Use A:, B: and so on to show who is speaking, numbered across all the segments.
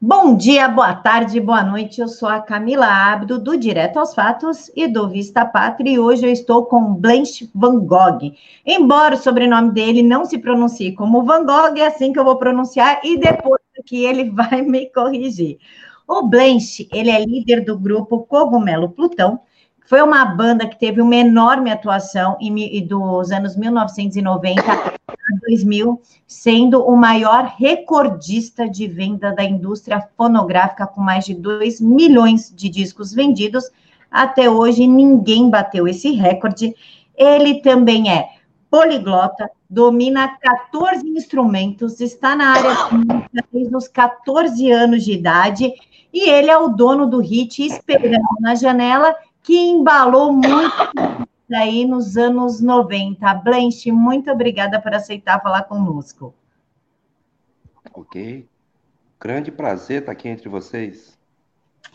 A: Bom dia, boa tarde, boa noite. Eu sou a Camila Abdo, do Direto aos Fatos e do Vista Pátria, e hoje eu estou com Blanche Van Gogh. Embora o sobrenome dele não se pronuncie como Van Gogh, é assim que eu vou pronunciar e depois que ele vai me corrigir. O Blanche, ele é líder do grupo Cogumelo Plutão, foi uma banda que teve uma enorme atuação em, dos anos 1990 a 2000, sendo o maior recordista de venda da indústria fonográfica, com mais de 2 milhões de discos vendidos. Até hoje, ninguém bateu esse recorde. Ele também é poliglota, domina 14 instrumentos, está na área desde os 14 anos de idade, e ele é o dono do hit Esperando na Janela que embalou muito aí nos anos 90. Blanche, muito obrigada por aceitar falar conosco.
B: Ok. Grande prazer estar aqui entre vocês.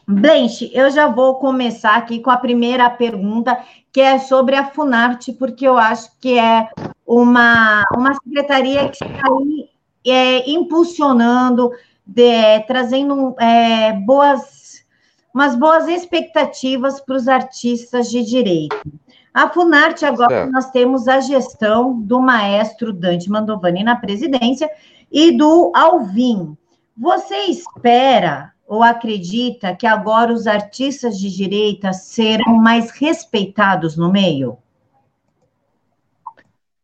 A: Blanche, eu já vou começar aqui com a primeira pergunta, que é sobre a Funarte, porque eu acho que é uma, uma secretaria que está aí é, impulsionando, de, trazendo é, boas umas boas expectativas para os artistas de direito. A Funarte, agora, nós temos a gestão do maestro Dante Mandovani na presidência e do Alvim. Você espera ou acredita que agora os artistas de direita serão mais respeitados no meio?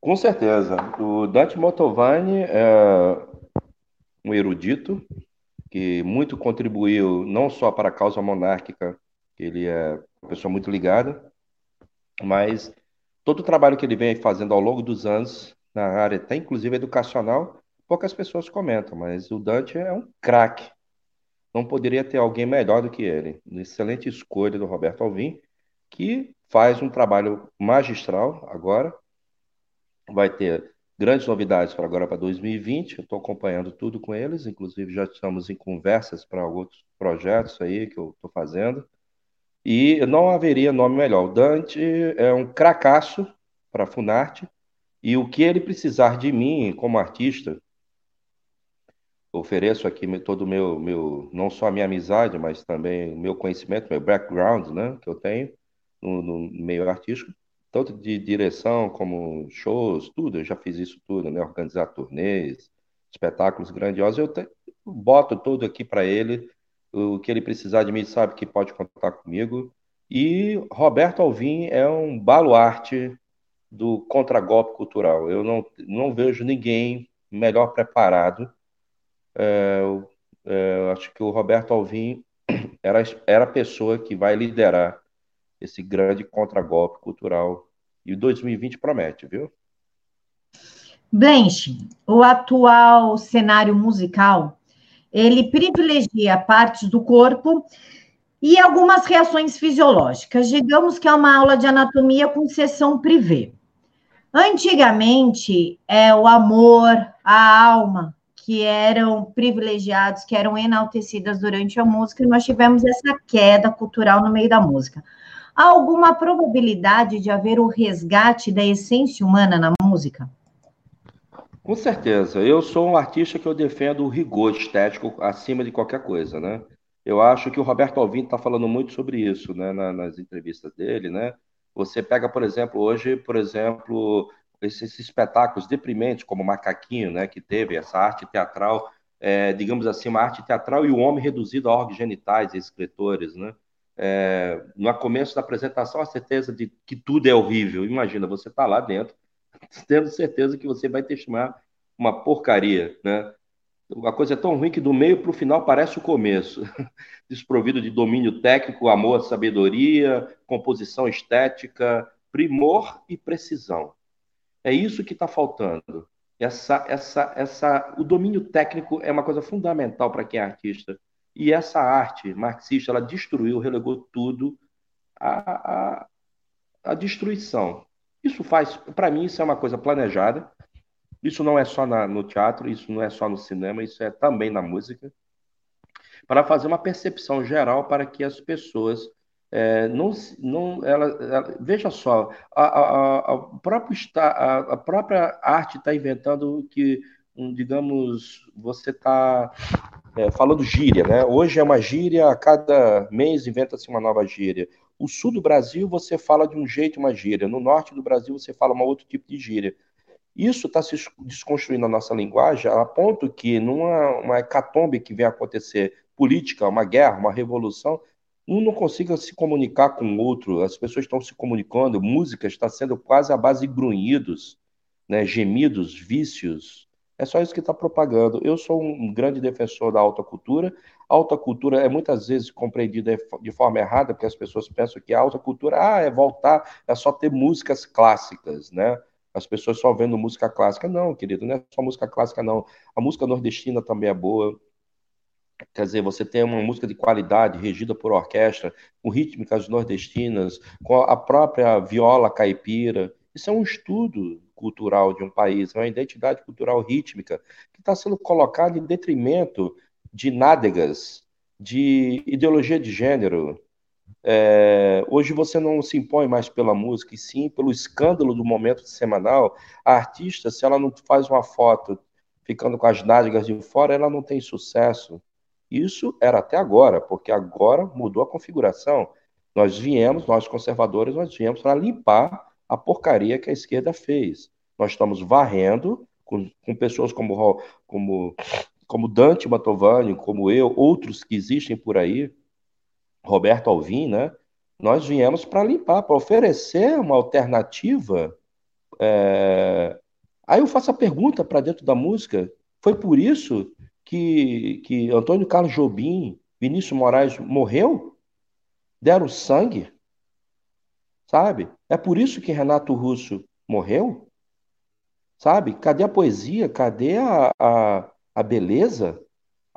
B: Com certeza. O Dante Mantovani é um erudito, que muito contribuiu não só para a causa monárquica, ele é uma pessoa muito ligada, mas todo o trabalho que ele vem fazendo ao longo dos anos, na área até inclusive educacional, poucas pessoas comentam, mas o Dante é um craque. Não poderia ter alguém melhor do que ele. Excelente escolha do Roberto Alvim, que faz um trabalho magistral agora. Vai ter grandes novidades para agora para 2020. Eu estou acompanhando tudo com eles, inclusive já estamos em conversas para outros projetos aí que eu estou fazendo. E não haveria nome melhor. O Dante é um cracaço para a Funarte e o que ele precisar de mim como artista, ofereço aqui todo o meu, meu, não só a minha amizade, mas também o meu conhecimento, meu background, né, que eu tenho no, no meio artístico tanto de direção como shows, tudo, eu já fiz isso tudo, né? Organizar turnês, espetáculos grandiosos, eu te, boto tudo aqui para ele, o que ele precisar de mim sabe que pode contar comigo. E Roberto Alvim é um baluarte do contragolpe cultural. Eu não, não vejo ninguém melhor preparado. É, é, acho que o Roberto Alvim era, era a pessoa que vai liderar esse grande contragolpe cultural. E 2020 promete, viu?
A: Blanche, o atual cenário musical, ele privilegia partes do corpo e algumas reações fisiológicas. Digamos que é uma aula de anatomia com sessão privê. Antigamente, é o amor, a alma, que eram privilegiados, que eram enaltecidas durante a música, e nós tivemos essa queda cultural no meio da música. Há alguma probabilidade de haver o resgate da essência humana na música?
B: Com certeza. Eu sou um artista que eu defendo o rigor estético acima de qualquer coisa, né? Eu acho que o Roberto Alvim está falando muito sobre isso, né, nas entrevistas dele, né? Você pega, por exemplo, hoje, por exemplo, esses espetáculos deprimentes, como Macaquinho, né, que teve essa arte teatral, é, digamos assim, uma arte teatral e o homem reduzido a órgãos genitais e escritores, né? É, no começo da apresentação, a certeza de que tudo é horrível. Imagina, você está lá dentro, tendo certeza que você vai testemunhar uma porcaria, né? A coisa é tão ruim que do meio para o final parece o começo. Desprovido de domínio técnico, amor, sabedoria, composição estética, primor e precisão. É isso que está faltando. Essa, essa, essa, o domínio técnico é uma coisa fundamental para quem é artista. E essa arte marxista, ela destruiu, relegou tudo à, à, à destruição. Isso faz, para mim, isso é uma coisa planejada. Isso não é só na, no teatro, isso não é só no cinema, isso é também na música. Para fazer uma percepção geral para que as pessoas é, não, não ela, ela, veja só, a, a, a, próprio está, a, a própria arte está inventando que, um, digamos, você está é, falando gíria, né? Hoje é uma gíria, a cada mês inventa-se uma nova gíria. O sul do Brasil você fala de um jeito uma gíria, no norte do Brasil você fala um outro tipo de gíria. Isso está se desconstruindo a nossa linguagem a ponto que numa uma hecatombe que vem acontecer política, uma guerra, uma revolução, um não consiga se comunicar com o outro, as pessoas estão se comunicando, música está sendo quase a base de grunhidos, né, gemidos, vícios, é só isso que está propagando. Eu sou um grande defensor da alta cultura. A alta cultura é muitas vezes compreendida de forma errada, porque as pessoas pensam que a alta cultura ah, é voltar, é só ter músicas clássicas, né? As pessoas só vendo música clássica. Não, querido, não é só música clássica, não. A música nordestina também é boa. Quer dizer, você tem uma música de qualidade, regida por orquestra, com rítmicas nordestinas, com a própria viola caipira. Isso é um estudo cultural de um país, é uma identidade cultural rítmica que está sendo colocada em detrimento de nádegas, de ideologia de gênero. É, hoje você não se impõe mais pela música, e sim pelo escândalo do momento semanal. A artista, se ela não faz uma foto ficando com as nádegas de fora, ela não tem sucesso. Isso era até agora, porque agora mudou a configuração. Nós viemos, nós conservadores, nós viemos para limpar a porcaria que a esquerda fez. Nós estamos varrendo com, com pessoas como, como, como Dante Mantovani, como eu, outros que existem por aí, Roberto Alvim, né? Nós viemos para limpar, para oferecer uma alternativa. É... Aí eu faço a pergunta para dentro da música: foi por isso que, que Antônio Carlos Jobim, Vinícius Moraes morreu? Deram sangue? Sabe? É por isso que Renato Russo morreu? Sabe? Cadê a poesia? Cadê a, a, a beleza?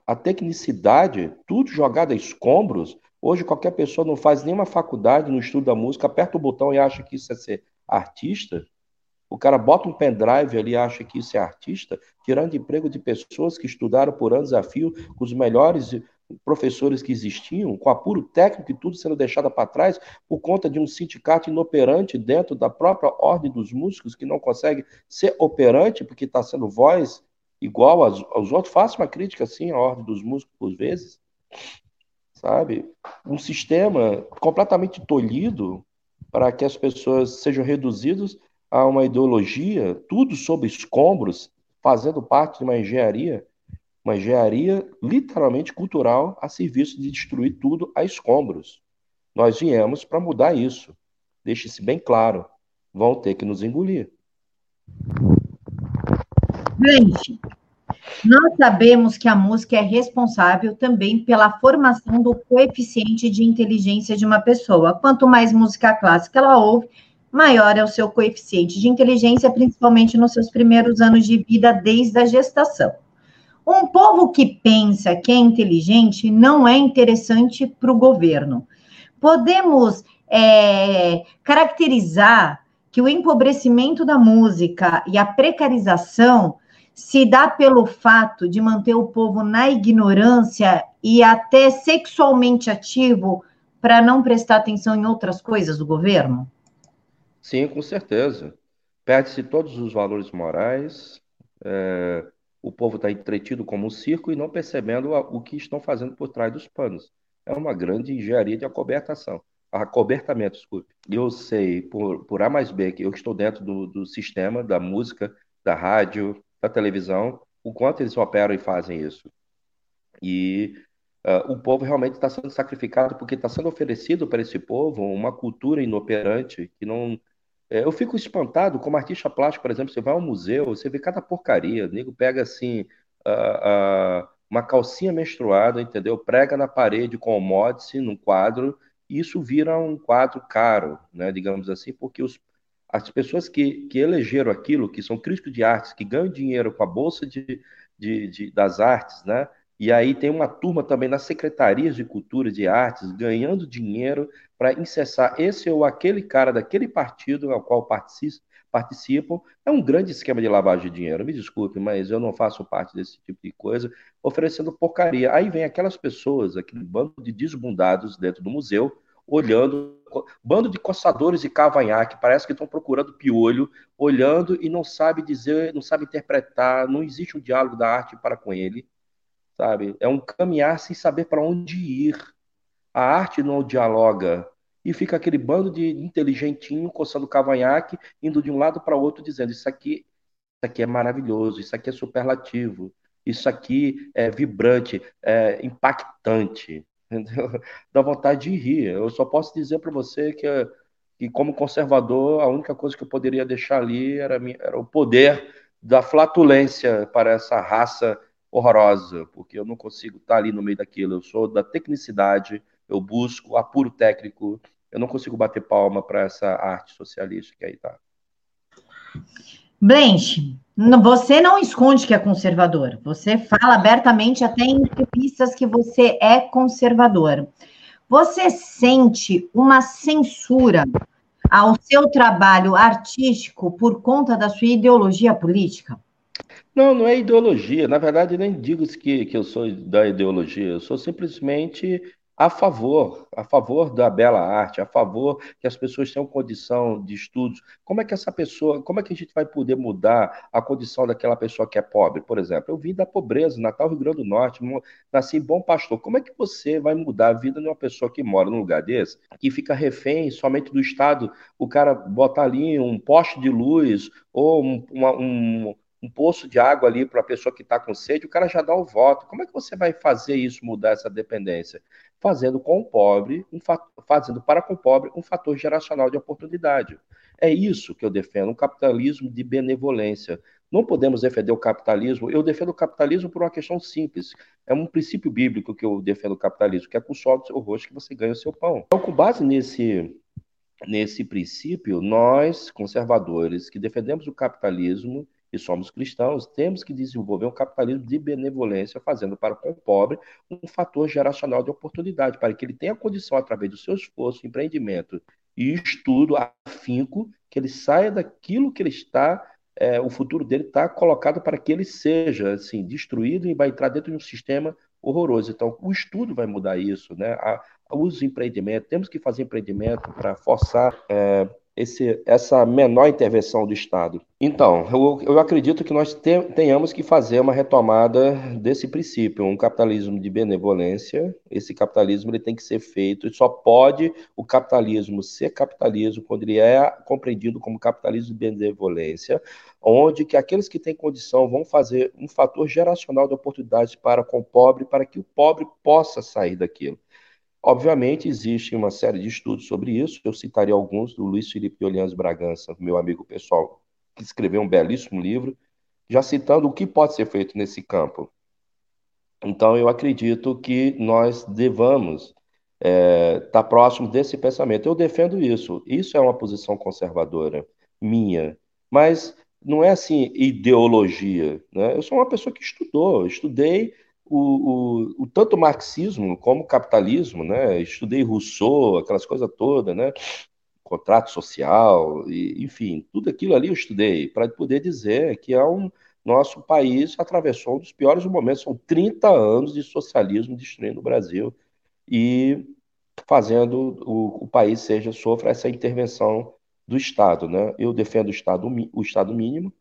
B: A tecnicidade? Tudo jogado a escombros. Hoje qualquer pessoa não faz nenhuma faculdade no estudo da música, aperta o botão e acha que isso é ser artista. O cara bota um pendrive ali e acha que isso é artista, tirando emprego de pessoas que estudaram por anos a fio, com os melhores professores que existiam, com apuro técnico e tudo sendo deixado para trás por conta de um sindicato inoperante dentro da própria ordem dos músicos que não consegue ser operante porque está sendo voz igual aos, aos outros. Faço uma crítica, sim, à ordem dos músicos por vezes, sabe? Um sistema completamente tolhido para que as pessoas sejam reduzidas a uma ideologia, tudo sob escombros, fazendo parte de uma engenharia uma engenharia literalmente cultural a serviço de destruir tudo a escombros. Nós viemos para mudar isso. Deixe-se bem claro. Vão ter que nos engolir.
A: Gente, nós sabemos que a música é responsável também pela formação do coeficiente de inteligência de uma pessoa. Quanto mais música clássica ela ouve, maior é o seu coeficiente de inteligência, principalmente nos seus primeiros anos de vida, desde a gestação. Um povo que pensa que é inteligente não é interessante para o governo. Podemos é, caracterizar que o empobrecimento da música e a precarização se dá pelo fato de manter o povo na ignorância e até sexualmente ativo para não prestar atenção em outras coisas do governo?
B: Sim, com certeza. Perde-se todos os valores morais, é, o povo está entretido como um circo e não percebendo o que estão fazendo por trás dos panos. É uma grande engenharia de acobertação. Acobertamento, desculpe. Eu sei, por, por A mais B, que eu estou dentro do, do sistema da música, da rádio, da televisão, o quanto eles operam e fazem isso. E uh, o povo realmente está sendo sacrificado porque está sendo oferecido para esse povo uma cultura inoperante que não eu fico espantado como artista plástico, por exemplo, você vai ao museu, você vê cada porcaria, o nego pega assim uma calcinha menstruada, entendeu? Prega na parede com o módice num quadro, e isso vira um quadro caro, né? Digamos assim, porque os, as pessoas que, que elegeram aquilo, que são críticos de artes, que ganham dinheiro com a bolsa de, de, de das artes, né? E aí tem uma turma também nas secretarias de cultura e de artes ganhando dinheiro para incessar esse ou aquele cara daquele partido ao qual participam. É um grande esquema de lavagem de dinheiro. Me desculpe, mas eu não faço parte desse tipo de coisa, oferecendo porcaria. Aí vem aquelas pessoas, aquele bando de desbundados dentro do museu, olhando, bando de coçadores e cavanhaque, parece que estão procurando piolho, olhando e não sabe dizer, não sabe interpretar, não existe um diálogo da arte para com ele sabe? É um caminhar sem saber para onde ir. A arte não dialoga. E fica aquele bando de inteligentinho coçando cavanhaque, indo de um lado para o outro, dizendo: Isso aqui, isso aqui é maravilhoso, isso aqui é superlativo, isso aqui é vibrante, é impactante. Entendeu? Dá vontade de rir. Eu só posso dizer para você que, que, como conservador, a única coisa que eu poderia deixar ali era, era o poder da flatulência para essa raça horrorosa, porque eu não consigo estar ali no meio daquilo. Eu sou da tecnicidade, eu busco apuro técnico, eu não consigo bater palma para essa arte socialista que aí está.
A: Blanche, você não esconde que é conservador. Você fala abertamente, até em entrevistas, que você é conservador. Você sente uma censura ao seu trabalho artístico por conta da sua ideologia política?
B: Não, não é ideologia. Na verdade, nem digo que, que eu sou da ideologia. Eu sou simplesmente a favor, a favor da bela arte, a favor que as pessoas tenham condição de estudos. Como é que essa pessoa, como é que a gente vai poder mudar a condição daquela pessoa que é pobre, por exemplo? Eu vim da pobreza, Natal, Rio Grande do Norte, nasci Bom Pastor. Como é que você vai mudar a vida de uma pessoa que mora num lugar desse, que fica refém somente do Estado, o cara botar ali um poste de luz ou um, uma, um um poço de água ali para a pessoa que está com sede, o cara já dá o voto. Como é que você vai fazer isso mudar essa dependência? Fazendo com o pobre, um fazendo para com o pobre um fator geracional de oportunidade. É isso que eu defendo, um capitalismo de benevolência. Não podemos defender o capitalismo. Eu defendo o capitalismo por uma questão simples. É um princípio bíblico que eu defendo o capitalismo, que é com o sol do seu rosto que você ganha o seu pão. Então, com base nesse, nesse princípio, nós, conservadores, que defendemos o capitalismo, e somos cristãos, temos que desenvolver um capitalismo de benevolência, fazendo para o pobre um fator geracional de oportunidade, para que ele tenha condição, através do seu esforço, empreendimento e estudo, afinco, que ele saia daquilo que ele está, é, o futuro dele está colocado para que ele seja assim, destruído e vai entrar dentro de um sistema horroroso. Então, o estudo vai mudar isso, né? A, os empreendimentos, temos que fazer empreendimento para forçar é, esse, essa menor intervenção do Estado. Então, eu, eu acredito que nós te, tenhamos que fazer uma retomada desse princípio, um capitalismo de benevolência. Esse capitalismo ele tem que ser feito, e só pode o capitalismo ser capitalismo quando ele é compreendido como capitalismo de benevolência, onde que aqueles que têm condição vão fazer um fator geracional de oportunidades para com o pobre, para que o pobre possa sair daquilo. Obviamente, existe uma série de estudos sobre isso. Eu citaria alguns do Luiz Felipe de Orleans Bragança, meu amigo pessoal, que escreveu um belíssimo livro, já citando o que pode ser feito nesse campo. Então, eu acredito que nós devamos estar é, tá próximo desse pensamento. Eu defendo isso. Isso é uma posição conservadora minha, mas não é assim ideologia. Né? Eu sou uma pessoa que estudou, estudei o, o, o, tanto marxismo como capitalismo, né? Estudei Rousseau, aquelas coisas todas, né? Contrato social, e, enfim, tudo aquilo ali eu estudei para poder dizer que é um nosso país atravessou um dos piores momentos, são 30 anos de socialismo destruindo o Brasil e fazendo o, o país seja sofra essa intervenção do Estado, né? Eu defendo o Estado, o Estado mínimo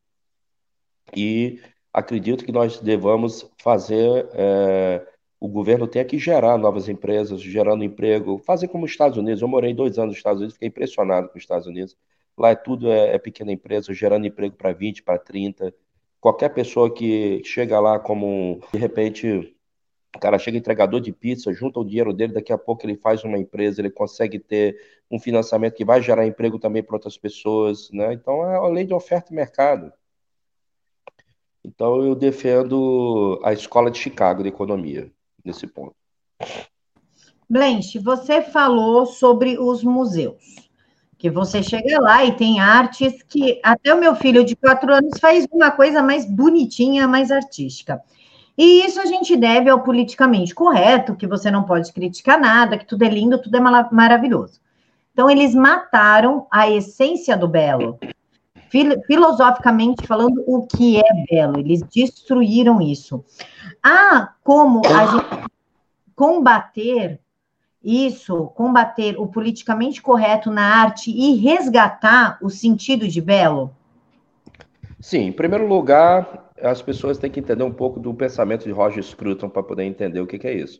B: e acredito que nós devamos fazer, é, o governo tem que gerar novas empresas, gerando emprego, fazer como os Estados Unidos. Eu morei dois anos nos Estados Unidos, fiquei impressionado com os Estados Unidos. Lá é tudo é, é pequena empresa, gerando emprego para 20, para 30. Qualquer pessoa que chega lá como, de repente, o cara chega entregador de pizza, junta o dinheiro dele, daqui a pouco ele faz uma empresa, ele consegue ter um financiamento que vai gerar emprego também para outras pessoas, né? Então é a lei de oferta e mercado. Então, eu defendo a escola de Chicago de economia nesse ponto.
A: Blanche, você falou sobre os museus, que você chega lá e tem artes que até o meu filho de quatro anos faz uma coisa mais bonitinha, mais artística. E isso a gente deve ao politicamente correto, que você não pode criticar nada, que tudo é lindo, tudo é maravilhoso. Então, eles mataram a essência do belo filosoficamente falando, o que é belo. Eles destruíram isso. Ah, como a gente combater isso, combater o politicamente correto na arte e resgatar o sentido de belo?
B: Sim, em primeiro lugar, as pessoas têm que entender um pouco do pensamento de Roger Scruton para poder entender o que, que, é isso.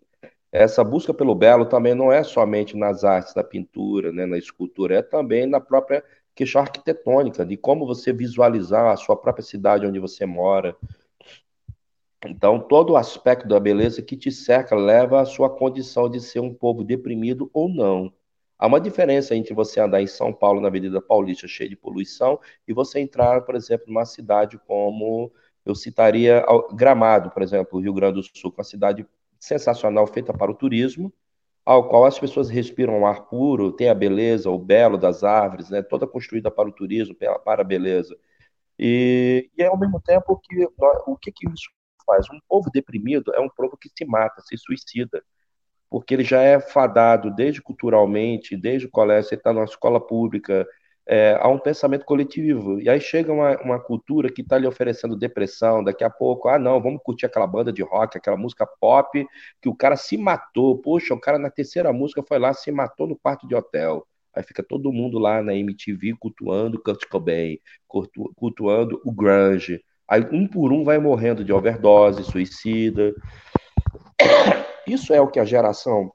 B: Essa busca pelo belo também não é somente nas artes da pintura, né, na escultura, é também na própria questão arquitetônica, de como você visualizar a sua própria cidade onde você mora. Então, todo o aspecto da beleza que te cerca leva à sua condição de ser um povo deprimido ou não. Há uma diferença entre você andar em São Paulo, na Avenida Paulista, cheia de poluição, e você entrar, por exemplo, numa cidade como eu citaria Gramado, por exemplo, Rio Grande do Sul, uma cidade sensacional feita para o turismo, ao qual as pessoas respiram ar puro, tem a beleza, o belo das árvores, né, toda construída para o turismo, para a beleza. E, e ao mesmo tempo, que, o que, que isso faz? Um povo deprimido é um povo que se mata, se suicida porque ele já é fadado desde culturalmente, desde o colégio, você está numa escola pública, é, a um pensamento coletivo. E aí chega uma, uma cultura que está lhe oferecendo depressão, daqui a pouco, ah, não, vamos curtir aquela banda de rock, aquela música pop, que o cara se matou. Poxa, o cara na terceira música foi lá, se matou no quarto de hotel. Aí fica todo mundo lá na MTV cultuando Kurt Cobain, cultuando o grunge. Aí um por um vai morrendo de overdose, suicida. Isso é o que a geração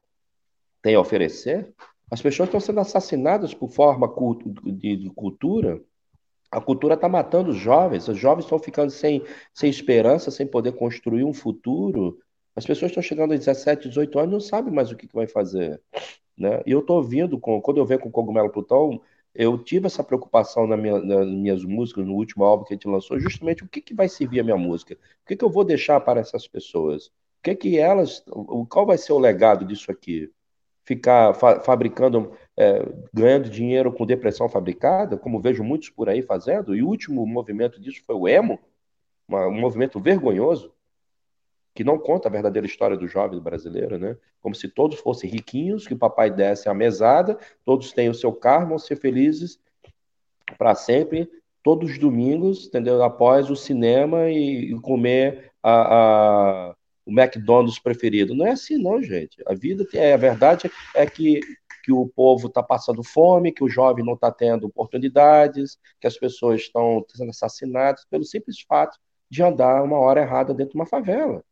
B: tem a oferecer? As pessoas estão sendo assassinadas por forma de cultura. A cultura está matando os jovens. Os jovens estão ficando sem, sem esperança, sem poder construir um futuro. As pessoas estão chegando a 17, 18 anos e não sabem mais o que, que vai fazer. Né? E eu estou ouvindo, com, quando eu venho com o Cogumelo Plutão, eu tive essa preocupação na minha, nas minhas músicas, no último álbum que a gente lançou, justamente o que, que vai servir a minha música? O que, que eu vou deixar para essas pessoas? que que elas, qual vai ser o legado disso aqui? Ficar fa fabricando, é, ganhando dinheiro com depressão fabricada, como vejo muitos por aí fazendo, e o último movimento disso foi o emo, uma, um movimento vergonhoso, que não conta a verdadeira história do jovem brasileiro, né? Como se todos fossem riquinhos, que o papai desse a mesada, todos têm o seu carro, vão ser felizes para sempre, todos os domingos, entendeu? Após o cinema e, e comer a, a o McDonald's preferido. Não é assim, não, gente. A vida, é, a verdade é que, que o povo está passando fome, que o jovem não está tendo oportunidades, que as pessoas estão sendo assassinadas pelo simples fato de andar uma hora errada dentro de uma favela.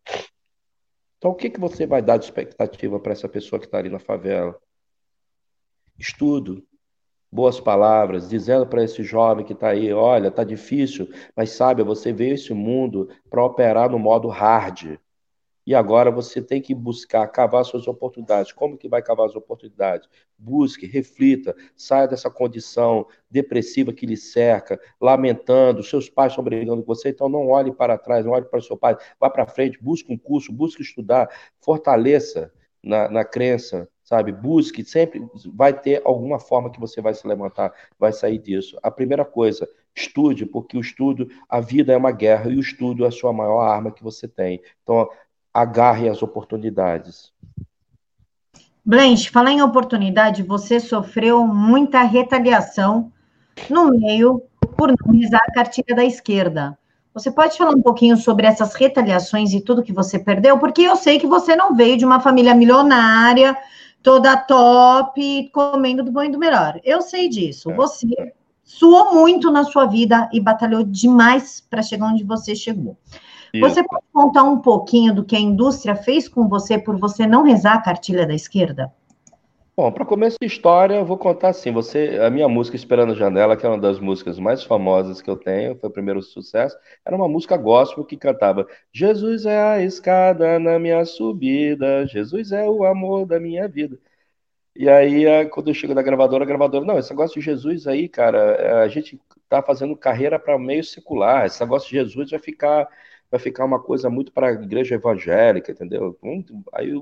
B: Então, o que, que você vai dar de expectativa para essa pessoa que está ali na favela? Estudo, boas palavras, dizendo para esse jovem que está aí: olha, está difícil, mas sabe, você veio esse mundo para operar no modo hard. E agora você tem que buscar cavar suas oportunidades. Como que vai cavar as oportunidades? Busque, reflita, saia dessa condição depressiva que lhe cerca, lamentando, seus pais estão brigando com você, então não olhe para trás, não olhe para seu pai, vá para frente, busque um curso, busque estudar, fortaleça na, na crença, sabe? Busque, sempre vai ter alguma forma que você vai se levantar, vai sair disso. A primeira coisa, estude, porque o estudo, a vida é uma guerra e o estudo é a sua maior arma que você tem. Então, agarre as oportunidades.
A: Blanche, falar em oportunidade, você sofreu muita retaliação no meio por não usar a cartilha da esquerda. Você pode falar um pouquinho sobre essas retaliações e tudo que você perdeu? Porque eu sei que você não veio de uma família milionária, toda top, comendo do bom e do melhor. Eu sei disso. É. Você suou muito na sua vida e batalhou demais para chegar onde você chegou. Você pode contar um pouquinho do que a indústria fez com você por você não rezar a cartilha da esquerda?
B: Bom, para começo de história, eu vou contar assim. Você, a minha música Esperando a Janela, que é uma das músicas mais famosas que eu tenho, foi o primeiro sucesso, era uma música gospel que cantava: Jesus é a escada na minha subida, Jesus é o amor da minha vida. E aí, quando eu chego na gravadora, a gravadora, não, esse negócio de Jesus aí, cara, é, a gente tá fazendo carreira para meio secular, esse negócio de Jesus vai ficar vai ficar uma coisa muito para a igreja evangélica, entendeu? Aí,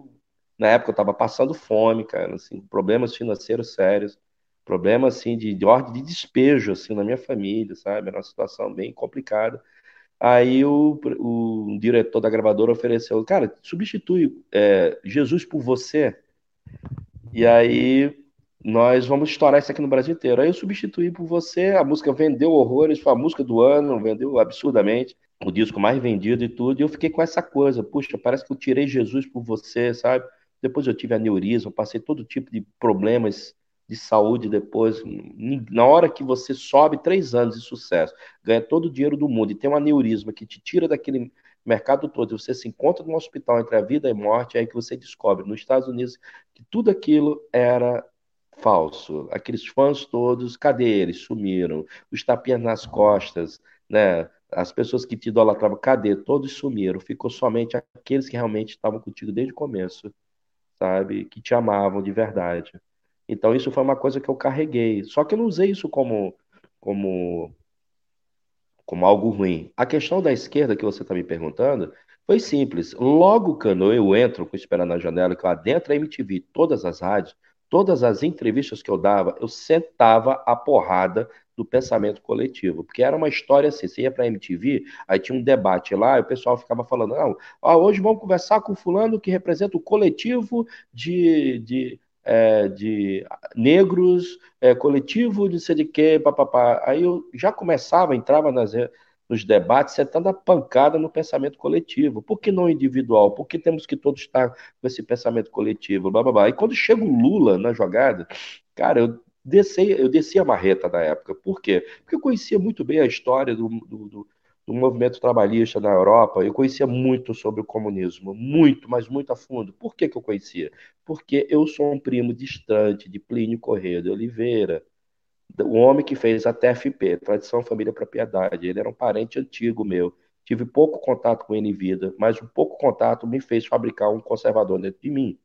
B: na época, eu estava passando fome, cara, assim, problemas financeiros sérios, problemas, assim, de, de ordem de despejo, assim, na minha família, sabe? Era uma situação bem complicada. Aí o, o diretor da gravadora ofereceu, cara, substitui é, Jesus por você. E aí nós vamos estourar isso aqui no Brasil inteiro. Aí eu substituí por você, a música vendeu horrores, foi a música do ano, vendeu absurdamente o disco mais vendido e tudo, e eu fiquei com essa coisa, puxa, parece que eu tirei Jesus por você, sabe? Depois eu tive aneurisma, passei todo tipo de problemas de saúde depois. Na hora que você sobe três anos de sucesso, ganha todo o dinheiro do mundo e tem um aneurisma que te tira daquele mercado todo, e você se encontra num hospital entre a vida e a morte, é aí que você descobre nos Estados Unidos que tudo aquilo era falso. Aqueles fãs todos, cadê eles? Sumiram. Os tapinhas nas costas, né? As pessoas que te idolatravam, cadê? Todos sumiram. Ficou somente aqueles que realmente estavam contigo desde o começo, sabe? Que te amavam de verdade. Então isso foi uma coisa que eu carreguei. Só que eu não usei isso como como como algo ruim. A questão da esquerda que você está me perguntando foi simples. Logo quando eu entro com Esperar na Janela, que eu adentro a MTV, todas as rádios, todas as entrevistas que eu dava, eu sentava a porrada do pensamento coletivo, porque era uma história assim, você ia para a MTV, aí tinha um debate lá, e o pessoal ficava falando, não, ó, hoje vamos conversar com fulano que representa o coletivo de, de, é, de negros, é, coletivo de sei de quê, papapá. Aí eu já começava, entrava nas, nos debates, sentando a pancada no pensamento coletivo. Por que não individual? Por que temos que todos estar com esse pensamento coletivo? Blá, blá, blá. E quando chega o Lula na jogada, cara, eu desci, eu desci a marreta na época. Por quê? Porque eu conhecia muito bem a história do, do, do, do movimento trabalhista na Europa. Eu conhecia muito sobre o comunismo, muito, mas muito a fundo. Por que, que eu conhecia? Porque eu sou um primo distante de Plínio Corrêa de Oliveira, o homem que fez a TFP, Tradição Família Propriedade. Ele era um parente antigo meu. Tive pouco contato com ele em vida, mas o pouco contato me fez fabricar um conservador dentro de mim.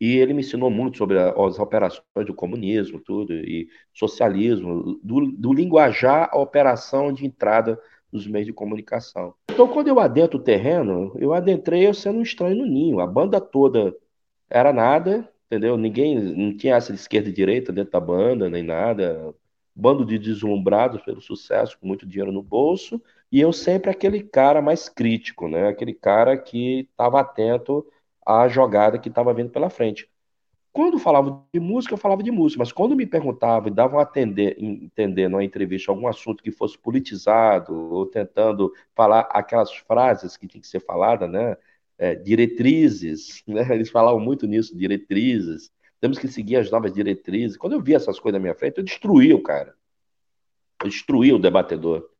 B: E ele me ensinou muito sobre as operações do comunismo, tudo, e socialismo, do, do linguajar a operação de entrada nos meios de comunicação. Então, quando eu adentro o terreno, eu adentrei eu sendo um estranho no ninho. A banda toda era nada, entendeu? Ninguém, não tinha essa de esquerda e direita dentro da banda, nem nada. Bando de deslumbrados pelo sucesso, com muito dinheiro no bolso, e eu sempre aquele cara mais crítico, né? Aquele cara que estava atento à jogada que estava vindo pela frente. Quando falava de música, eu falava de música, mas quando me perguntavam e davam a atender, entender numa entrevista algum assunto que fosse politizado, ou tentando falar aquelas frases que tinham que ser faladas, né? é, diretrizes, né? eles falavam muito nisso, diretrizes, temos que seguir as novas diretrizes. Quando eu vi essas coisas na minha frente, eu destruía o cara. Eu destruía o debatedor.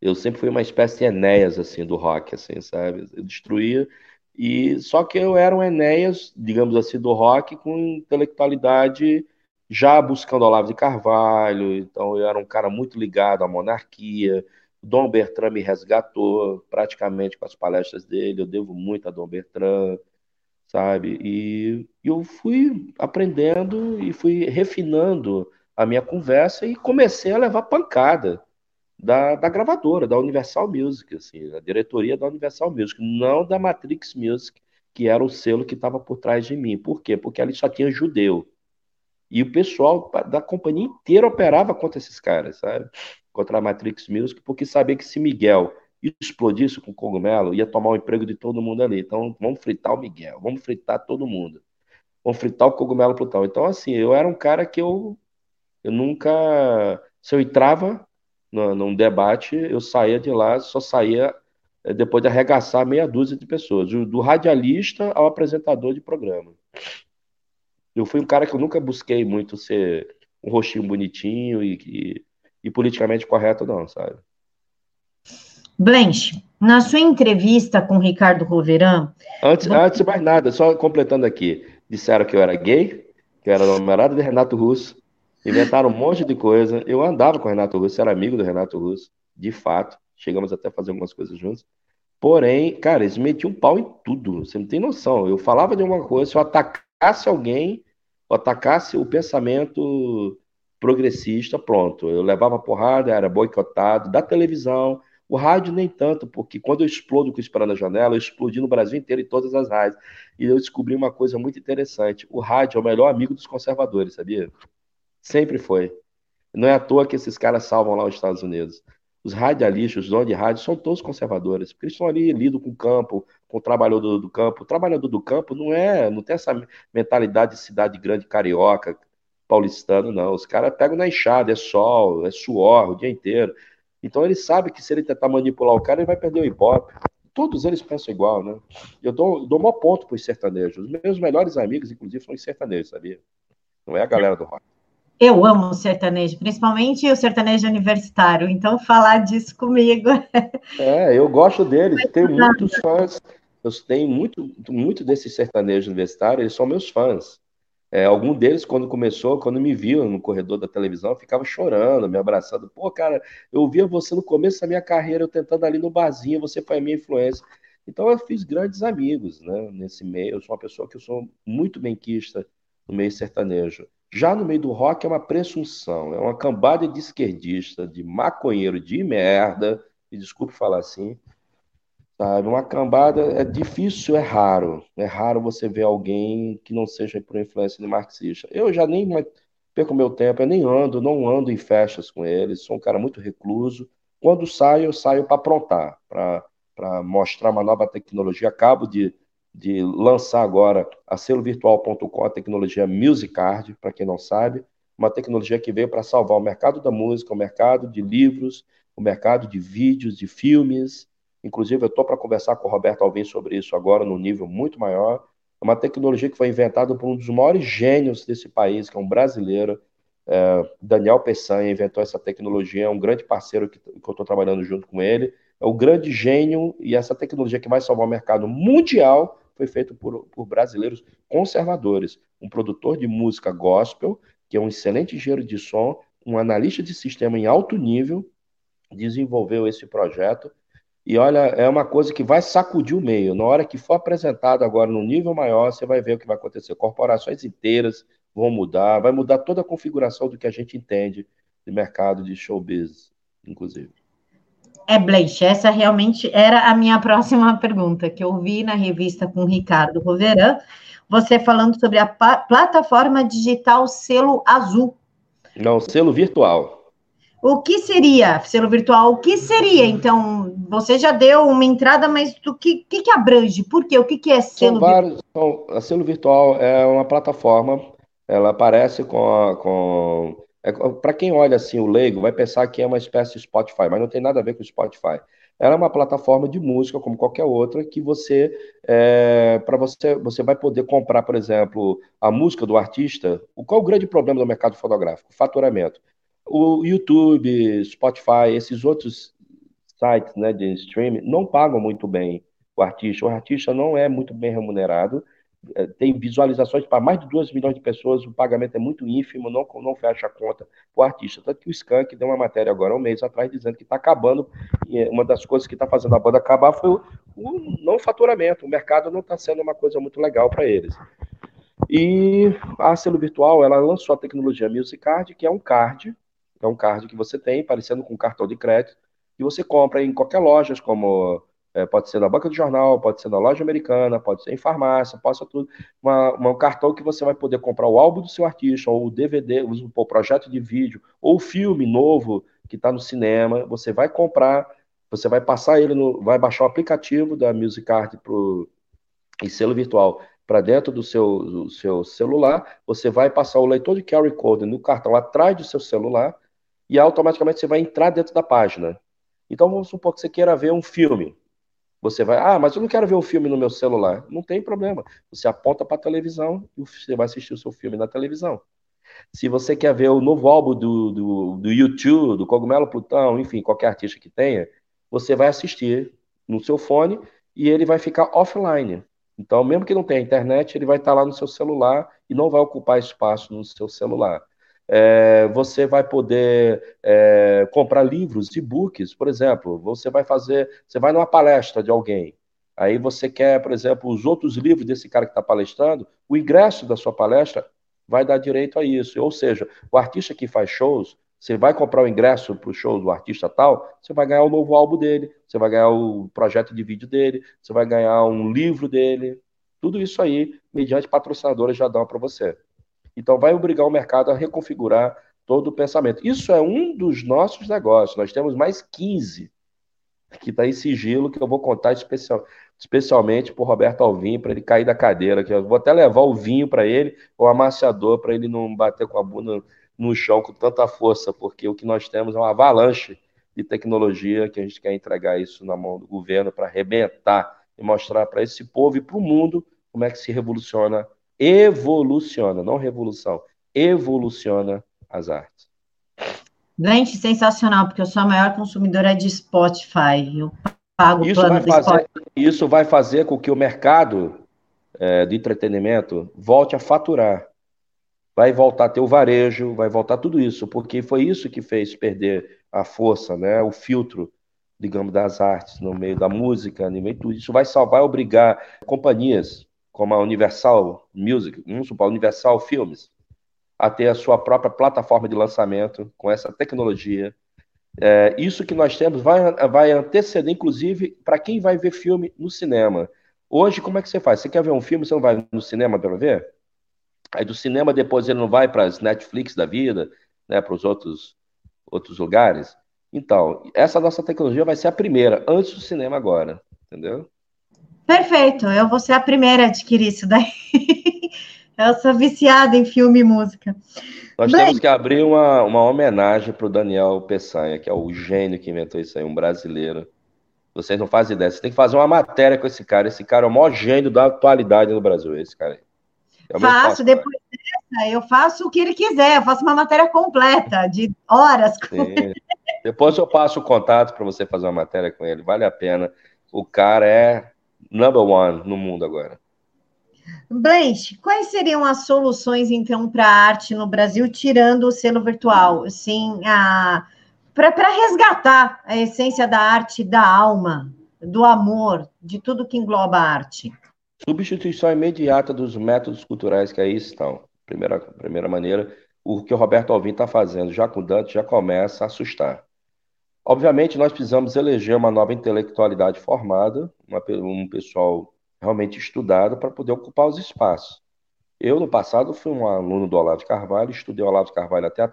B: Eu sempre fui uma espécie de Enéas, assim, do rock, assim, sabe? Eu destruía, e só que eu era um Enéas, digamos assim, do rock, com intelectualidade já buscando Olavo de Carvalho, então eu era um cara muito ligado à monarquia, Dom Bertrand me resgatou praticamente com as palestras dele, eu devo muito a Dom Bertrand, sabe? E eu fui aprendendo e fui refinando a minha conversa e comecei a levar pancada da, da gravadora, da Universal Music, assim, a diretoria da Universal Music, não da Matrix Music, que era o selo que estava por trás de mim. Por quê? Porque ali só tinha judeu. E o pessoal da companhia inteira operava contra esses caras, sabe? contra a Matrix Music, porque sabia que se Miguel explodisse com cogumelo, ia tomar o emprego de todo mundo ali. Então, vamos fritar o Miguel, vamos fritar todo mundo. Vamos fritar o cogumelo Plutão. Então, assim, eu era um cara que eu, eu nunca. Se eu entrava no, num debate, eu saía de lá, só saía eh, depois de arregaçar meia dúzia de pessoas, do radialista ao apresentador de programa. Eu fui um cara que eu nunca busquei muito ser um rostinho bonitinho e, e e politicamente correto, não, sabe?
A: Blanche, na sua entrevista com Ricardo Roveran.
B: Antes, você... antes de mais nada, só completando aqui, disseram que eu era gay, que eu era namorado de Renato Russo, inventaram um monte de coisa. Eu andava com o Renato Russo, era amigo do Renato Russo, de fato. Chegamos até a fazer algumas coisas juntos. Porém, cara, eles metiam um pau em tudo. Você não tem noção. Eu falava de uma coisa, se eu atacasse alguém, ou atacasse o pensamento progressista, pronto. Eu levava porrada, era boicotado da televisão, o rádio nem tanto, porque quando eu explodo com Esperando na Janela, eu explodi no Brasil inteiro em todas as rádios. E eu descobri uma coisa muito interessante: o rádio é o melhor amigo dos conservadores, sabia? Sempre foi. Não é à toa que esses caras salvam lá os Estados Unidos. Os radialistas, os donos de rádio, são todos conservadores, porque eles estão ali lidam com o campo, com o trabalhador do campo. O trabalhador do campo não é, não tem essa mentalidade de cidade grande carioca, paulistano, não. Os caras pegam na enxada, é sol, é suor o dia inteiro. Então ele sabe que se ele tentar manipular o cara, ele vai perder o ibope. Todos eles pensam igual, né? Eu dou, dou maior ponto para os sertanejos. Os meus melhores amigos, inclusive, são os sertanejos, sabia? não é a galera do rock.
A: Eu amo o sertanejo, principalmente o sertanejo universitário, então falar disso comigo.
B: É, eu gosto deles, tenho muitos fãs, eu tenho muito, muito desses sertanejos universitários, eles são meus fãs. É, algum deles, quando começou, quando me viu no corredor da televisão, ficava chorando, me abraçando. Pô, cara, eu via você no começo da minha carreira, eu tentando ali no barzinho, você foi a minha influência. Então eu fiz grandes amigos, né, nesse meio. Eu sou uma pessoa que eu sou muito benquista no meio sertanejo. Já no meio do rock é uma presunção, é uma cambada de esquerdista, de maconheiro, de merda, e desculpe falar assim, sabe? Uma cambada é difícil, é raro. É raro você ver alguém que não seja por influência de marxista. Eu já nem perco meu tempo, eu nem ando, não ando em festas com eles, sou um cara muito recluso. Quando saio, eu saio para aprontar, para mostrar uma nova tecnologia. Acabo de de lançar agora a selovirtual.com, a tecnologia MusicCard, para quem não sabe, uma tecnologia que veio para salvar o mercado da música, o mercado de livros, o mercado de vídeos, de filmes. Inclusive, eu estou para conversar com o Roberto Alvim sobre isso agora, num nível muito maior. É uma tecnologia que foi inventada por um dos maiores gênios desse país, que é um brasileiro, é, Daniel Peçanha, inventou essa tecnologia, é um grande parceiro que, que eu estou trabalhando junto com ele. É o grande gênio e essa tecnologia que vai salvar o mercado mundial foi feito por, por brasileiros conservadores. Um produtor de música gospel, que é um excelente engenheiro de som, um analista de sistema em alto nível, desenvolveu esse projeto. E olha, é uma coisa que vai sacudir o meio. Na hora que for apresentado agora no nível maior, você vai ver o que vai acontecer. Corporações inteiras vão mudar, vai mudar toda a configuração do que a gente entende de mercado de showbiz, inclusive.
A: É, Bleiche, essa realmente era a minha próxima pergunta, que eu vi na revista com o Ricardo Roveran, você falando sobre a plataforma digital selo azul.
B: Não, selo virtual.
A: O que seria selo virtual? O que seria? Então, você já deu uma entrada, mas o que, que, que abrange? Por quê? O que, que é selo
B: vários, virtual? São, a selo virtual é uma plataforma, ela aparece com, a, com é, para quem olha assim o leigo, vai pensar que é uma espécie de Spotify, mas não tem nada a ver com o Spotify. Ela é uma plataforma de música, como qualquer outra, que você, é, para você, você vai poder comprar, por exemplo, a música do artista. Qual é o grande problema do mercado fotográfico? Faturamento. O YouTube, Spotify, esses outros sites né, de streaming não pagam muito bem o artista. O artista não é muito bem remunerado tem visualizações para mais de 2 milhões de pessoas, o pagamento é muito ínfimo, não, não fecha a conta para o artista. Tanto que o Skank deu uma matéria agora, um mês atrás, dizendo que está acabando, e é, uma das coisas que está fazendo a banda acabar foi o, o não faturamento, o mercado não está sendo uma coisa muito legal para eles. E a Selo Virtual, ela lançou a tecnologia Music Card, que é um card, é um card que você tem, parecendo com um cartão de crédito, que você compra em qualquer loja, como é, pode ser na banca de jornal, pode ser na loja americana, pode ser em farmácia, ser tudo. Uma, uma, um cartão que você vai poder comprar o álbum do seu artista, ou o DVD, o projeto de vídeo, ou o filme novo que está no cinema. Você vai comprar, você vai passar ele no. vai baixar o aplicativo da Music Card pro, em selo virtual para dentro do seu, do seu celular, você vai passar o leitor de QR Code no cartão atrás do seu celular e automaticamente você vai entrar dentro da página. Então vamos supor que você queira ver um filme. Você vai, ah, mas eu não quero ver o filme no meu celular. Não tem problema. Você aponta para a televisão e você vai assistir o seu filme na televisão. Se você quer ver o novo álbum do, do, do YouTube, do Cogumelo Plutão, enfim, qualquer artista que tenha, você vai assistir no seu fone e ele vai ficar offline. Então, mesmo que não tenha internet, ele vai estar lá no seu celular e não vai ocupar espaço no seu celular. É, você vai poder é, comprar livros, e-books, por exemplo. Você vai fazer, você vai numa palestra de alguém. Aí você quer, por exemplo, os outros livros desse cara que está palestrando, o ingresso da sua palestra vai dar direito a isso. Ou seja, o artista que faz shows, você vai comprar o ingresso para o show do artista tal, você vai ganhar o novo álbum dele, você vai ganhar o projeto de vídeo dele, você vai ganhar um livro dele. Tudo isso aí, mediante patrocinadores, já dão para você. Então, vai obrigar o mercado a reconfigurar todo o pensamento. Isso é um dos nossos negócios. Nós temos mais 15 que está em sigilo, que eu vou contar especial, especialmente para o Roberto Alvim, para ele cair da cadeira. Que eu vou até levar o vinho para ele, o amaciador, para ele não bater com a bunda no chão com tanta força, porque o que nós temos é uma avalanche de tecnologia que a gente quer entregar isso na mão do governo para arrebentar e mostrar para esse povo e para o mundo como é que se revoluciona evoluciona, não revolução, evoluciona as artes.
A: Gente, sensacional, porque eu sou a maior consumidora de Spotify. Eu pago
B: isso
A: plano
B: vai fazer, Isso vai fazer com que o mercado é, de entretenimento volte a faturar. Vai voltar a ter o varejo, vai voltar tudo isso, porque foi isso que fez perder a força, né, o filtro, digamos, das artes no meio da música, no meio de tudo. Isso vai salvar, obrigar companhias como a Universal Music, vamos supor, Universal Filmes, a ter a sua própria plataforma de lançamento com essa tecnologia. É, isso que nós temos vai, vai anteceder, inclusive, para quem vai ver filme no cinema. Hoje, como é que você faz? Você quer ver um filme, você não vai no cinema para ver? Aí do cinema depois ele não vai para as Netflix da vida, né, para os outros outros lugares. Então, essa nossa tecnologia vai ser a primeira, antes do cinema agora, entendeu?
A: Perfeito, eu vou ser a primeira a adquirir isso daí. eu sou viciada em filme e música.
B: Nós temos que abrir uma, uma homenagem para o Daniel Peçanha, que é o gênio que inventou isso aí, um brasileiro. Vocês não fazem ideia. Você tem que fazer uma matéria com esse cara. Esse cara é o maior gênio da atualidade no Brasil, esse cara aí.
A: É faço, depois dessa, eu faço o que ele quiser, eu faço uma matéria completa, de horas.
B: Depois eu passo o contato para você fazer uma matéria com ele, vale a pena. O cara é number one no mundo agora.
A: Blanche, quais seriam as soluções, então, para a arte no Brasil, tirando o selo virtual? Assim, para resgatar a essência da arte, da alma, do amor, de tudo que engloba a arte.
B: Substituição imediata dos métodos culturais que aí estão. Primeira, primeira maneira, o que o Roberto Alvim está fazendo já com o Dante já começa a assustar. Obviamente, nós precisamos eleger uma nova intelectualidade formada, uma, um pessoal realmente estudado para poder ocupar os espaços. Eu, no passado, fui um aluno do Olavo de Carvalho, estudei o Olavo de Carvalho até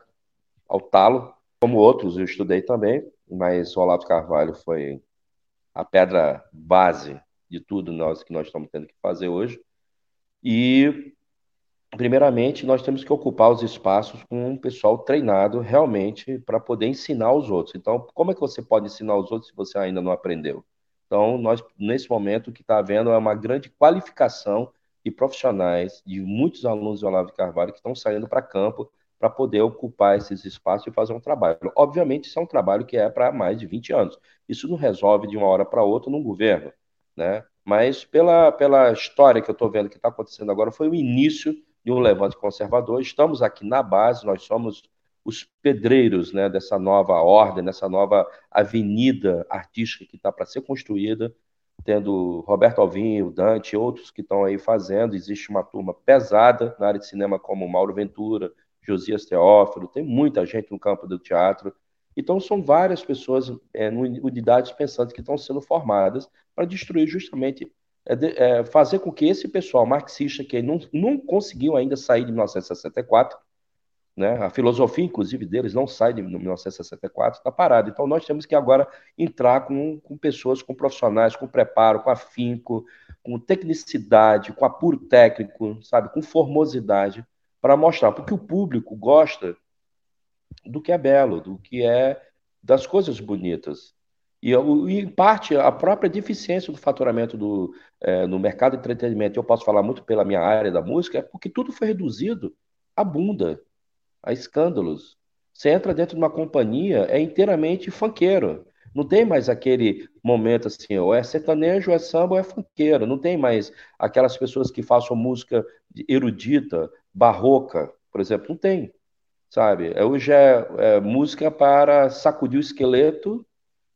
B: ao talo, como outros eu estudei também, mas o Olavo de Carvalho foi a pedra base de tudo nós que nós estamos tendo que fazer hoje. E, primeiramente, nós temos que ocupar os espaços com um pessoal treinado realmente para poder ensinar os outros. Então, como é que você pode ensinar os outros se você ainda não aprendeu? Então, nós, nesse momento, o que está havendo é uma grande qualificação de profissionais, de muitos alunos do Olavo de Carvalho que estão saindo para campo para poder ocupar esses espaços e fazer um trabalho. Obviamente, isso é um trabalho que é para mais de 20 anos. Isso não resolve de uma hora para outra num governo né? Mas pela, pela história que eu estou vendo que está acontecendo agora, foi o início de um levante conservador. Estamos aqui na base, nós somos os pedreiros né, dessa nova ordem, dessa nova avenida artística que está para ser construída, tendo Roberto Alvim, o Dante, outros que estão aí fazendo. Existe uma turma pesada na área de cinema, como Mauro Ventura, Josias Teófilo, tem muita gente no campo do teatro então, são várias pessoas, é, unidades pensantes que estão sendo formadas para destruir justamente, é, é, fazer com que esse pessoal marxista, que não, não conseguiu ainda sair de 1964, né, a filosofia, inclusive, deles não sai de 1964, está parada. Então, nós temos que agora entrar com, com pessoas, com profissionais, com preparo, com afinco, com tecnicidade, com apuro técnico, sabe, com formosidade, para mostrar, porque o público gosta do que é belo, do que é das coisas bonitas. E, em parte, a própria deficiência do faturamento do, é, no mercado de entretenimento, eu posso falar muito pela minha área da música, é porque tudo foi reduzido à bunda, a escândalos. Você entra dentro de uma companhia, é inteiramente funkeiro. Não tem mais aquele momento assim, ou é sertanejo, ou é samba, ou é funkeiro. Não tem mais aquelas pessoas que façam música erudita, barroca, por exemplo. Não tem sabe? Hoje é, é música para sacudir o esqueleto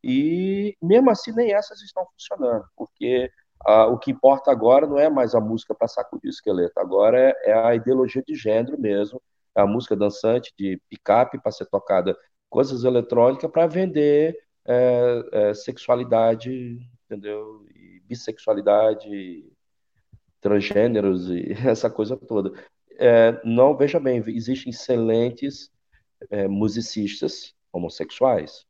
B: e mesmo assim nem essas estão funcionando, porque ah, o que importa agora não é mais a música para sacudir o esqueleto, agora é, é, a ideologia de gênero mesmo, é a música dançante de picape para ser tocada coisas eletrônicas para vender é, é, sexualidade, entendeu? E bissexualidade, transgêneros e essa coisa toda é, não, veja bem, existem excelentes é, musicistas homossexuais.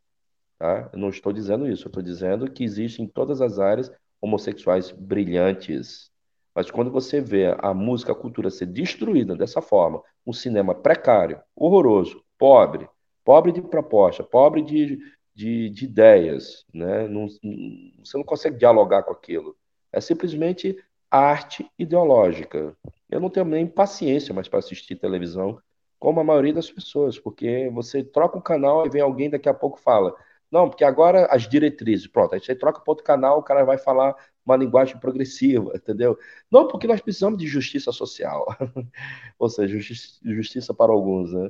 B: Tá? Eu não estou dizendo isso, eu estou dizendo que existem em todas as áreas homossexuais brilhantes. Mas quando você vê a música, a cultura ser destruída dessa forma, um cinema precário, horroroso, pobre, pobre de proposta, pobre de, de, de ideias, né? Não, você não consegue dialogar com aquilo. É simplesmente arte ideológica. Eu não tenho nem paciência mais para assistir televisão como a maioria das pessoas, porque você troca um canal e vem alguém daqui a pouco fala, não, porque agora as diretrizes, pronto, aí você troca para outro canal, o cara vai falar uma linguagem progressiva, entendeu? Não, porque nós precisamos de justiça social, ou seja, justiça, justiça para alguns, né?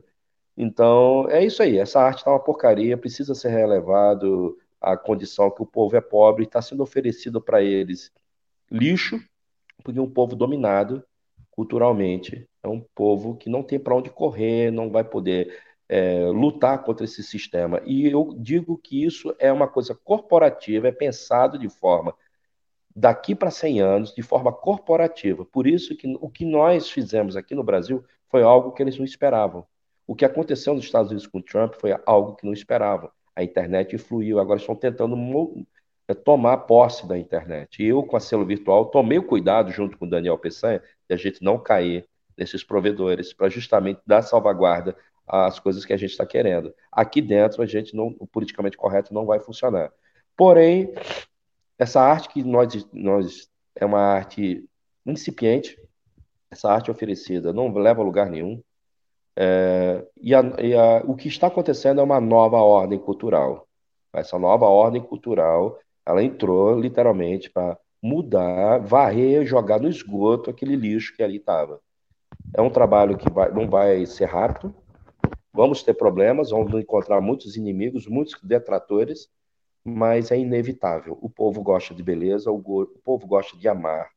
B: Então, é isso aí, essa arte está uma porcaria, precisa ser relevado a condição que o povo é pobre, está sendo oferecido para eles lixo, porque é um povo dominado culturalmente, é um povo que não tem para onde correr, não vai poder é, lutar contra esse sistema. E eu digo que isso é uma coisa corporativa, é pensado de forma daqui para 100 anos, de forma corporativa. Por isso que o que nós fizemos aqui no Brasil foi algo que eles não esperavam. O que aconteceu nos Estados Unidos com Trump foi algo que não esperavam. A internet influiu, agora estão tentando é, tomar posse da internet. E eu, com a selo virtual, tomei o cuidado, junto com o Daniel Peçanha, de a gente não cair nesses provedores, para justamente dar salvaguarda às coisas que a gente está querendo. Aqui dentro, a gente não, o politicamente correto não vai funcionar. Porém, essa arte que nós, nós é uma arte incipiente, essa arte oferecida não leva a lugar nenhum. É, e, a, e a, o que está acontecendo é uma nova ordem cultural. Essa nova ordem cultural, ela entrou literalmente para mudar, varrer, jogar no esgoto aquele lixo que ali estava. É um trabalho que vai, não vai ser rápido. Vamos ter problemas, vamos encontrar muitos inimigos, muitos detratores, mas é inevitável. O povo gosta de beleza, o, o povo gosta de amar,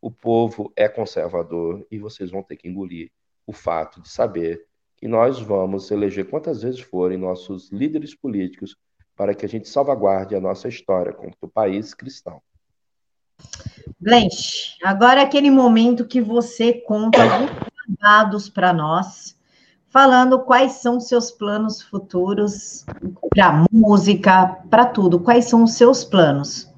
B: o povo é conservador e vocês vão ter que engolir o fato de saber que nós vamos eleger quantas vezes forem nossos líderes políticos para que a gente salvaguarde a nossa história como país cristão.
A: Blanche, agora é aquele momento que você conta alguns dados para nós, falando quais são seus planos futuros para música, para tudo. Quais são os seus planos?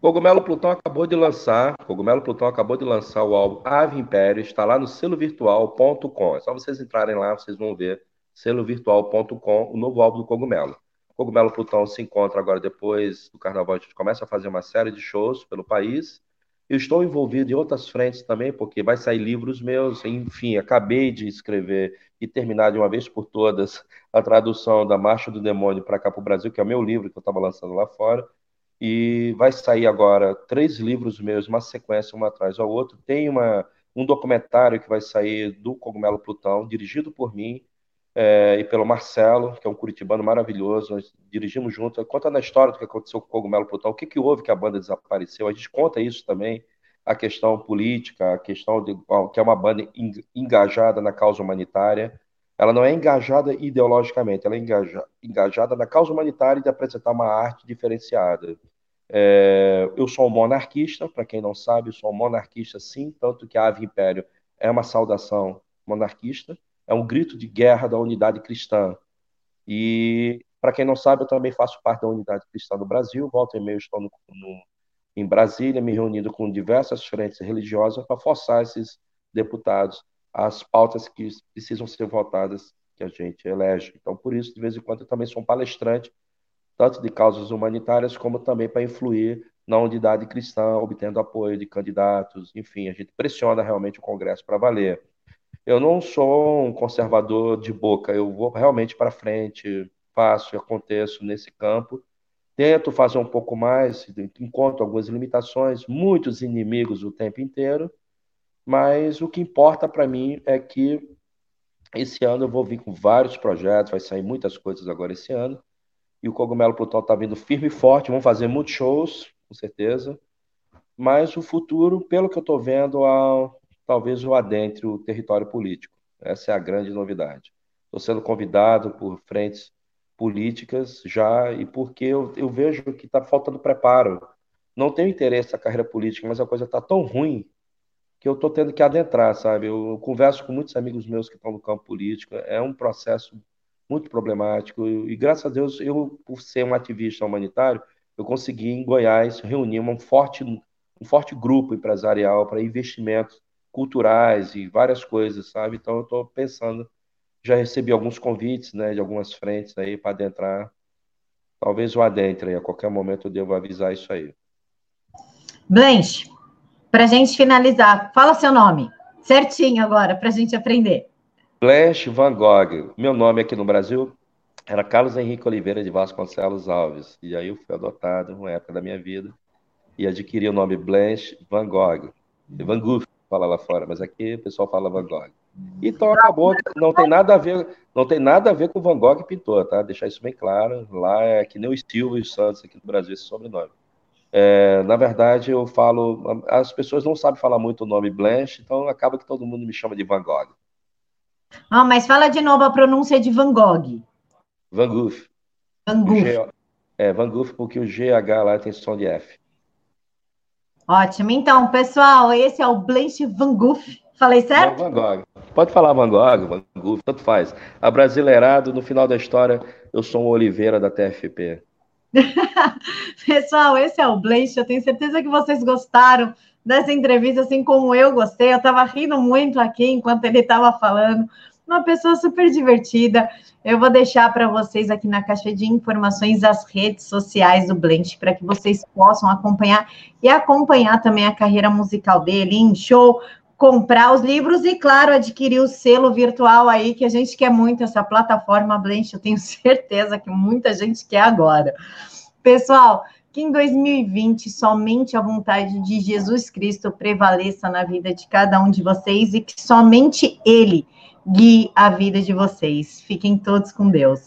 B: Cogumelo Plutão acabou de lançar, Cogumelo Plutão acabou de lançar o álbum Ave Império, está lá no selovirtual.com. É só vocês entrarem lá, vocês vão ver selovirtual.com, o novo álbum do Cogumelo. Cogumelo Plutão se encontra agora depois do Carnaval, a gente começa a fazer uma série de shows pelo país. Eu estou envolvido em outras frentes também, porque vai sair livros meus. Enfim, acabei de escrever e terminar de uma vez por todas a tradução da Marcha do Demônio para cá para o Brasil, que é o meu livro que eu estava lançando lá fora. E vai sair agora três livros meus, uma sequência, um atrás ao outro. Tem uma, um documentário que vai sair do Cogumelo Plutão, dirigido por mim é, e pelo Marcelo, que é um curitibano maravilhoso. Nós dirigimos junto, contando a história do que aconteceu com o Cogumelo Plutão, o que, que houve que a banda desapareceu. A gente conta isso também, a questão política, a questão de que é uma banda engajada na causa humanitária ela não é engajada ideologicamente, ela é engaja, engajada na causa humanitária de apresentar uma arte diferenciada. É, eu sou um monarquista, para quem não sabe, sou um monarquista sim, tanto que a Ave Império é uma saudação monarquista, é um grito de guerra da unidade cristã. E, para quem não sabe, eu também faço parte da unidade cristã do Brasil, volta e meio estou no, no, em Brasília, me reunindo com diversas frentes religiosas para forçar esses deputados as pautas que precisam ser votadas que a gente elege. Então, por isso, de vez em quando, eu também sou um palestrante, tanto de causas humanitárias, como também para influir na unidade cristã, obtendo apoio de candidatos, enfim, a gente pressiona realmente o Congresso para valer. Eu não sou um conservador de boca, eu vou realmente para frente, faço e aconteço nesse campo, tento fazer um pouco mais, encontro algumas limitações, muitos inimigos o tempo inteiro, mas o que importa para mim é que esse ano eu vou vir com vários projetos, vai sair muitas coisas agora esse ano. E o Cogumelo Plutão está vindo firme e forte, vamos fazer muitos shows, com certeza. Mas o futuro, pelo que eu estou vendo, é, talvez o adentre o território político. Essa é a grande novidade. Estou sendo convidado por frentes políticas já, e porque eu, eu vejo que está faltando preparo. Não tenho interesse na carreira política, mas a coisa está tão ruim que eu estou tendo que adentrar, sabe? Eu, converso com muitos amigos meus que estão no campo político, é um processo muito problemático e, graças a Deus, eu, por ser um ativista humanitário, eu consegui em Goiás reunir um forte, um forte grupo empresarial para investimentos culturais e várias coisas, sabe? Então eu estou pensando, já recebi alguns convites, né, de algumas frentes aí para adentrar. Talvez eu adentre, a qualquer momento eu devo avisar isso aí.
A: Blanche, para a gente finalizar, fala seu nome, certinho agora, para a gente aprender.
B: Blanche Van Gogh. Meu nome aqui no Brasil era Carlos Henrique Oliveira de Vasconcelos Alves. E aí eu fui adotado, uma época da minha vida, e adquiri o nome Blanche Van Gogh. Van Gogh fala lá fora, mas aqui o pessoal fala Van Gogh. Então acabou, não tem nada a ver, não tem nada a ver com Van Gogh pintor, tá? Deixar isso bem claro. Lá é que nem o Silva e o Santos aqui no Brasil esse sobrenome. É, na verdade, eu falo, as pessoas não sabem falar muito o nome Blanche, então acaba que todo mundo me chama de Van Gogh.
A: Ah, mas fala de novo a pronúncia de Van Gogh.
B: Van Gogh.
A: Van Gogh.
B: É, Van Gogh porque o GH lá tem som de F.
A: Ótimo. Então, pessoal, esse é o Blanche Van Gogh. Falei certo?
B: Van Gogh. Pode falar Van Gogh, Van Gogh, tanto faz. Abrasileirado, no final da história, eu sou um Oliveira da TFP.
A: Pessoal, esse é o Blanche. Eu tenho certeza que vocês gostaram dessa entrevista, assim como eu gostei. Eu estava rindo muito aqui enquanto ele estava falando. Uma pessoa super divertida. Eu vou deixar para vocês aqui na caixa de informações as redes sociais do Blend para que vocês possam acompanhar e acompanhar também a carreira musical dele em show, comprar os livros e, claro, adquirir o selo virtual aí, que a gente quer muito essa plataforma Blend. Eu tenho certeza que muita gente quer agora. Pessoal, que em 2020 somente a vontade de Jesus Cristo prevaleça na vida de cada um de vocês e que somente Ele guie a vida de vocês. Fiquem todos com Deus.